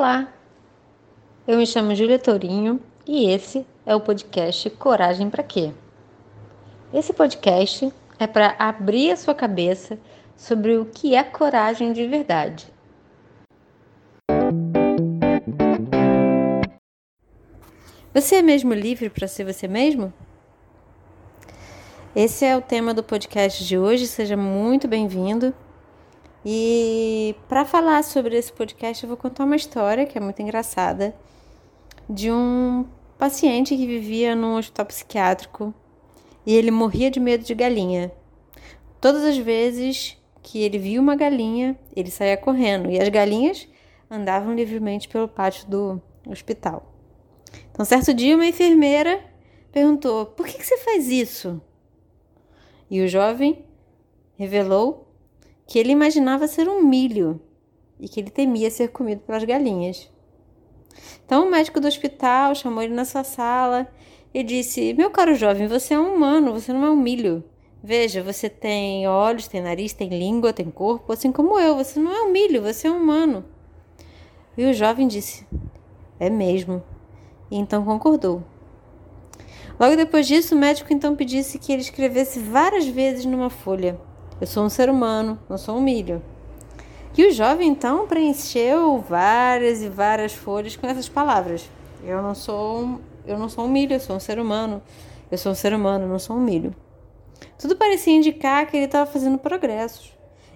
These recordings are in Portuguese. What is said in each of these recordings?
Olá, eu me chamo Júlia Tourinho e esse é o podcast Coragem para Quê? Esse podcast é para abrir a sua cabeça sobre o que é coragem de verdade. Você é mesmo livre para ser você mesmo? Esse é o tema do podcast de hoje, seja muito bem-vindo. E para falar sobre esse podcast, eu vou contar uma história que é muito engraçada de um paciente que vivia num hospital psiquiátrico e ele morria de medo de galinha. Todas as vezes que ele via uma galinha, ele saía correndo e as galinhas andavam livremente pelo pátio do hospital. Então, certo dia, uma enfermeira perguntou: Por que, que você faz isso? E o jovem revelou que ele imaginava ser um milho e que ele temia ser comido pelas galinhas. Então o médico do hospital chamou ele na sua sala e disse: Meu caro jovem, você é um humano, você não é um milho. Veja, você tem olhos, tem nariz, tem língua, tem corpo, assim como eu. Você não é um milho, você é um humano. E o jovem disse: É mesmo. E então concordou. Logo depois disso, o médico então pedisse que ele escrevesse várias vezes numa folha eu sou um ser humano, não sou um milho. E o jovem então preencheu várias e várias folhas com essas palavras. Eu não sou, eu não sou um milho, eu sou um ser humano. Eu sou um ser humano, não sou um milho. Tudo parecia indicar que ele estava fazendo progressos.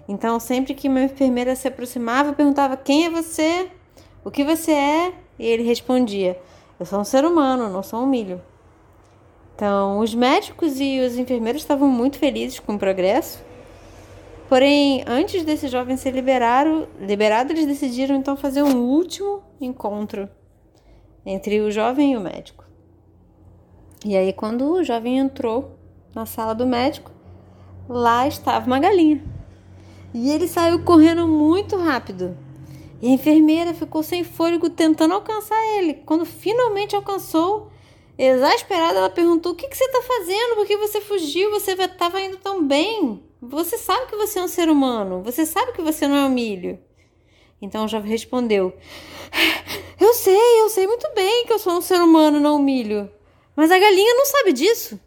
Então, sempre que uma enfermeira se aproximava, perguntava: "Quem é você? O que você é?" E ele respondia: "Eu sou um ser humano, não sou um milho." Então, os médicos e os enfermeiros estavam muito felizes com o progresso Porém, antes desse jovem ser liberado, liberado, eles decidiram então fazer um último encontro entre o jovem e o médico. E aí, quando o jovem entrou na sala do médico, lá estava uma galinha. E ele saiu correndo muito rápido. E a enfermeira ficou sem fôlego tentando alcançar ele. Quando finalmente alcançou, exasperada, ela perguntou: O que, que você está fazendo? Por que você fugiu? Você estava indo tão bem. Você sabe que você é um ser humano. Você sabe que você não é um milho. Então o jovem respondeu: Eu sei, eu sei muito bem que eu sou um ser humano, não um milho. Mas a galinha não sabe disso.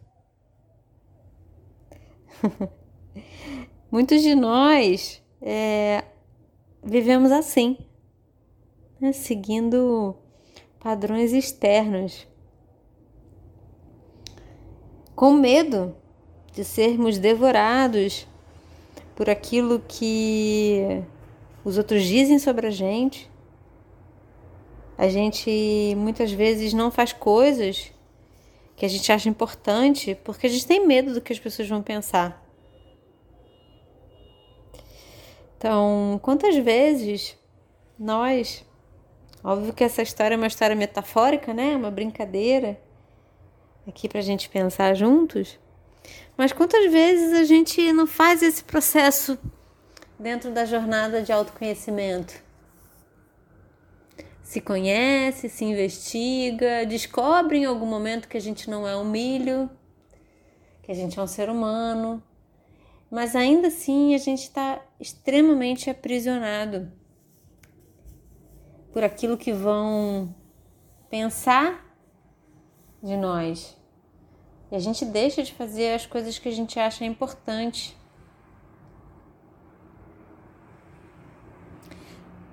Muitos de nós é, vivemos assim, né? seguindo padrões externos, com medo de sermos devorados por aquilo que os outros dizem sobre a gente. A gente muitas vezes não faz coisas que a gente acha importante porque a gente tem medo do que as pessoas vão pensar. Então, quantas vezes nós, óbvio que essa história é uma história metafórica, né? Uma brincadeira aqui para a gente pensar juntos. Mas quantas vezes a gente não faz esse processo dentro da jornada de autoconhecimento? Se conhece, se investiga, descobre em algum momento que a gente não é um milho, que a gente é um ser humano, mas ainda assim a gente está extremamente aprisionado por aquilo que vão pensar de nós. E a gente deixa de fazer as coisas que a gente acha importante.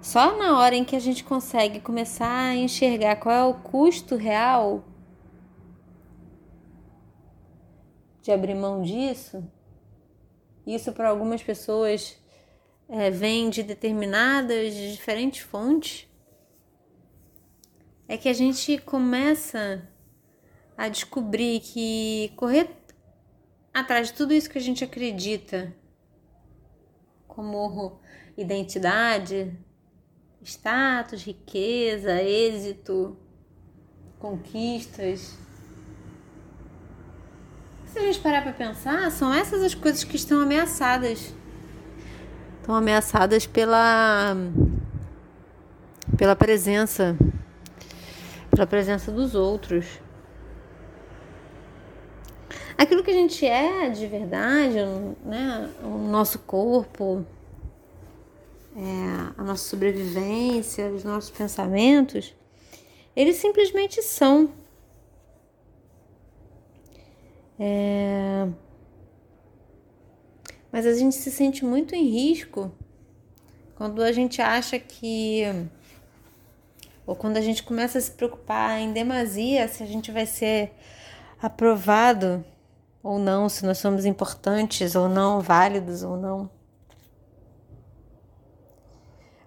Só na hora em que a gente consegue começar a enxergar qual é o custo real de abrir mão disso, isso para algumas pessoas é, vem de determinadas, de diferentes fontes, é que a gente começa a descobrir que correr atrás de tudo isso que a gente acredita como identidade, status, riqueza, êxito, conquistas. Se a gente parar para pensar, são essas as coisas que estão ameaçadas. Estão ameaçadas pela pela presença pela presença dos outros aquilo que a gente é de verdade, né? O nosso corpo, é, a nossa sobrevivência, os nossos pensamentos, eles simplesmente são. É... Mas a gente se sente muito em risco quando a gente acha que. Ou quando a gente começa a se preocupar em demasia se a gente vai ser aprovado ou não, se nós somos importantes ou não, válidos ou não.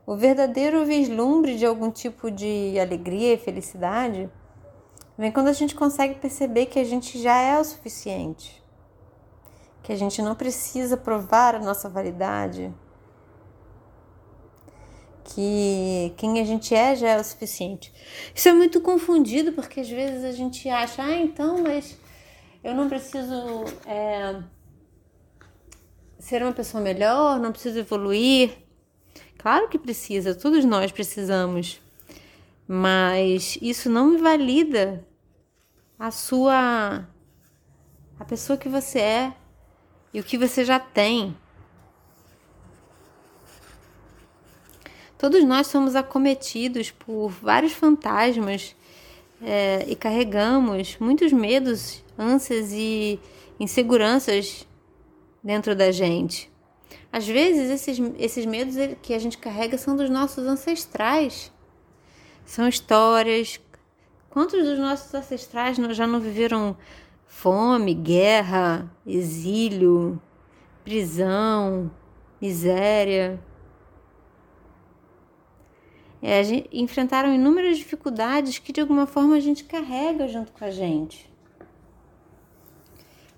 O verdadeiro vislumbre de algum tipo de alegria e felicidade vem quando a gente consegue perceber que a gente já é o suficiente, que a gente não precisa provar a nossa validade, que quem a gente é já é o suficiente. Isso é muito confundido porque às vezes a gente acha, ah, então, mas eu não preciso é, ser uma pessoa melhor, não preciso evoluir. Claro que precisa, todos nós precisamos, mas isso não invalida a sua a pessoa que você é e o que você já tem. Todos nós somos acometidos por vários fantasmas é, e carregamos muitos medos, ânsias e inseguranças dentro da gente. Às vezes, esses, esses medos que a gente carrega são dos nossos ancestrais. São histórias. Quantos dos nossos ancestrais já não viveram fome, guerra, exílio, prisão, miséria? É, gente, enfrentaram inúmeras dificuldades que de alguma forma a gente carrega junto com a gente.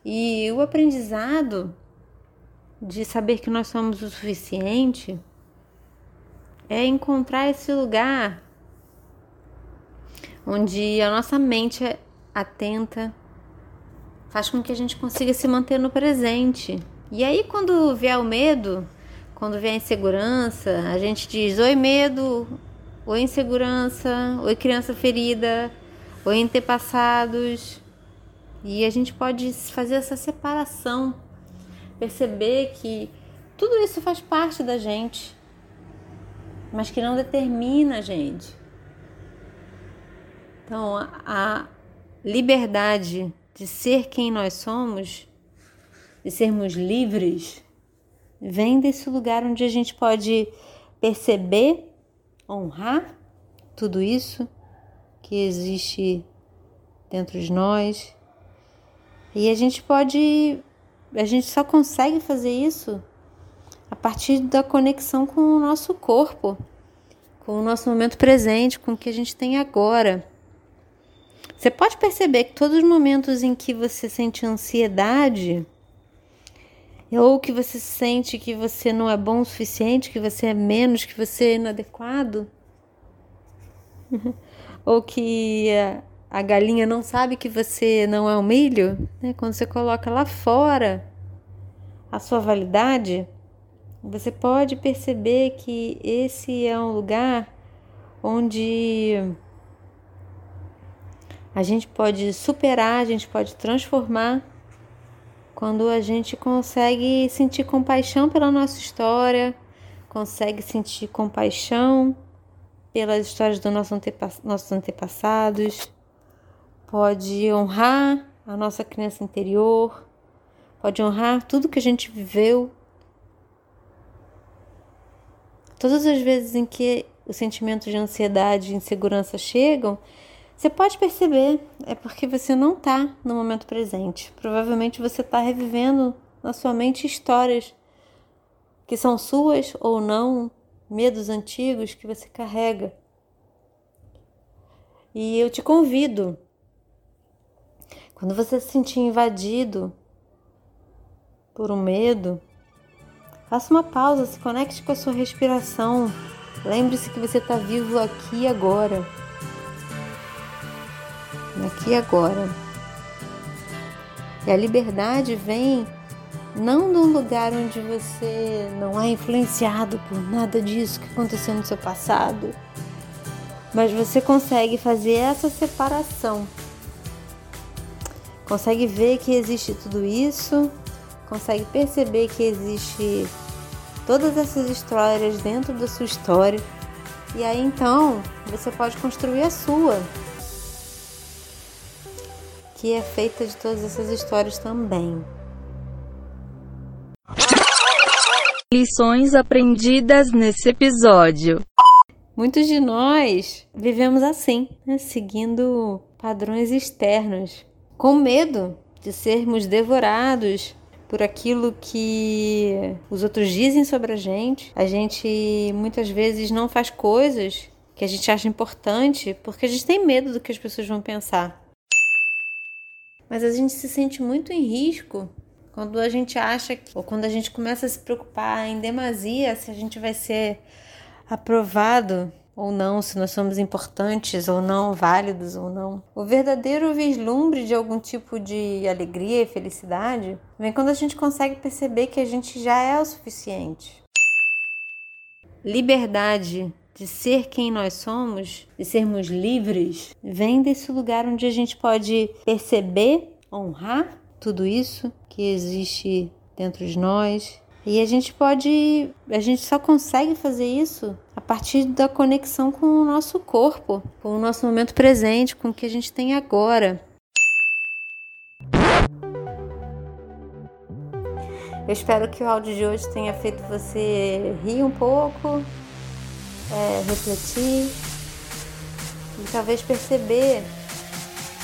E o aprendizado de saber que nós somos o suficiente é encontrar esse lugar onde a nossa mente é atenta faz com que a gente consiga se manter no presente. E aí, quando vier o medo, quando vier a insegurança, a gente diz: Oi, medo, oi, insegurança, oi, criança ferida, oi, antepassados. E a gente pode fazer essa separação perceber que tudo isso faz parte da gente, mas que não determina a gente. Então, a liberdade de ser quem nós somos, de sermos livres, vem desse lugar onde a gente pode perceber, honrar tudo isso que existe dentro de nós. E a gente pode a gente só consegue fazer isso a partir da conexão com o nosso corpo, com o nosso momento presente, com o que a gente tem agora. Você pode perceber que todos os momentos em que você sente ansiedade, ou que você sente que você não é bom o suficiente, que você é menos, que você é inadequado, ou que a galinha não sabe que você não é um milho, né? quando você coloca lá fora a sua validade, você pode perceber que esse é um lugar onde a gente pode superar, a gente pode transformar quando a gente consegue sentir compaixão pela nossa história, consegue sentir compaixão pelas histórias dos nosso antepass nossos antepassados pode honrar a nossa criança interior, pode honrar tudo que a gente viveu. Todas as vezes em que os sentimentos de ansiedade e insegurança chegam, você pode perceber, é porque você não está no momento presente. Provavelmente você está revivendo na sua mente histórias que são suas ou não, medos antigos que você carrega. E eu te convido quando você se sentir invadido por um medo, faça uma pausa, se conecte com a sua respiração. Lembre-se que você está vivo aqui e agora. Aqui e agora. E a liberdade vem não de um lugar onde você não é influenciado por nada disso que aconteceu no seu passado, mas você consegue fazer essa separação consegue ver que existe tudo isso, consegue perceber que existe todas essas histórias dentro da sua história. E aí então você pode construir a sua, que é feita de todas essas histórias também. Lições aprendidas nesse episódio. Muitos de nós vivemos assim, né? seguindo padrões externos, com medo de sermos devorados por aquilo que os outros dizem sobre a gente. A gente muitas vezes não faz coisas que a gente acha importante porque a gente tem medo do que as pessoas vão pensar. Mas a gente se sente muito em risco quando a gente acha que, ou quando a gente começa a se preocupar em demasia se a gente vai ser aprovado ou não, se nós somos importantes ou não, válidos ou não. O verdadeiro vislumbre de algum tipo de alegria e felicidade vem quando a gente consegue perceber que a gente já é o suficiente. Liberdade de ser quem nós somos, de sermos livres, vem desse lugar onde a gente pode perceber, honrar tudo isso que existe dentro de nós e a gente pode, a gente só consegue fazer isso a partir da conexão com o nosso corpo, com o nosso momento presente, com o que a gente tem agora. Eu espero que o áudio de hoje tenha feito você rir um pouco, é, refletir e talvez perceber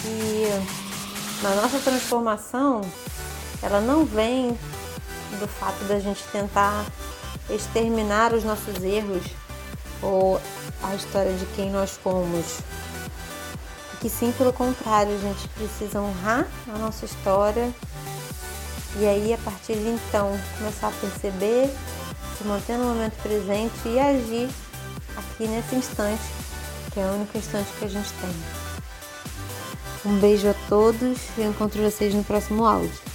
que na nossa transformação ela não vem do fato da gente tentar exterminar os nossos erros ou a história de quem nós fomos. Que sim, pelo contrário, a gente precisa honrar a nossa história e aí a partir de então começar a perceber, se manter no momento presente e agir aqui nesse instante, que é o único instante que a gente tem. Um beijo a todos e encontro vocês no próximo áudio.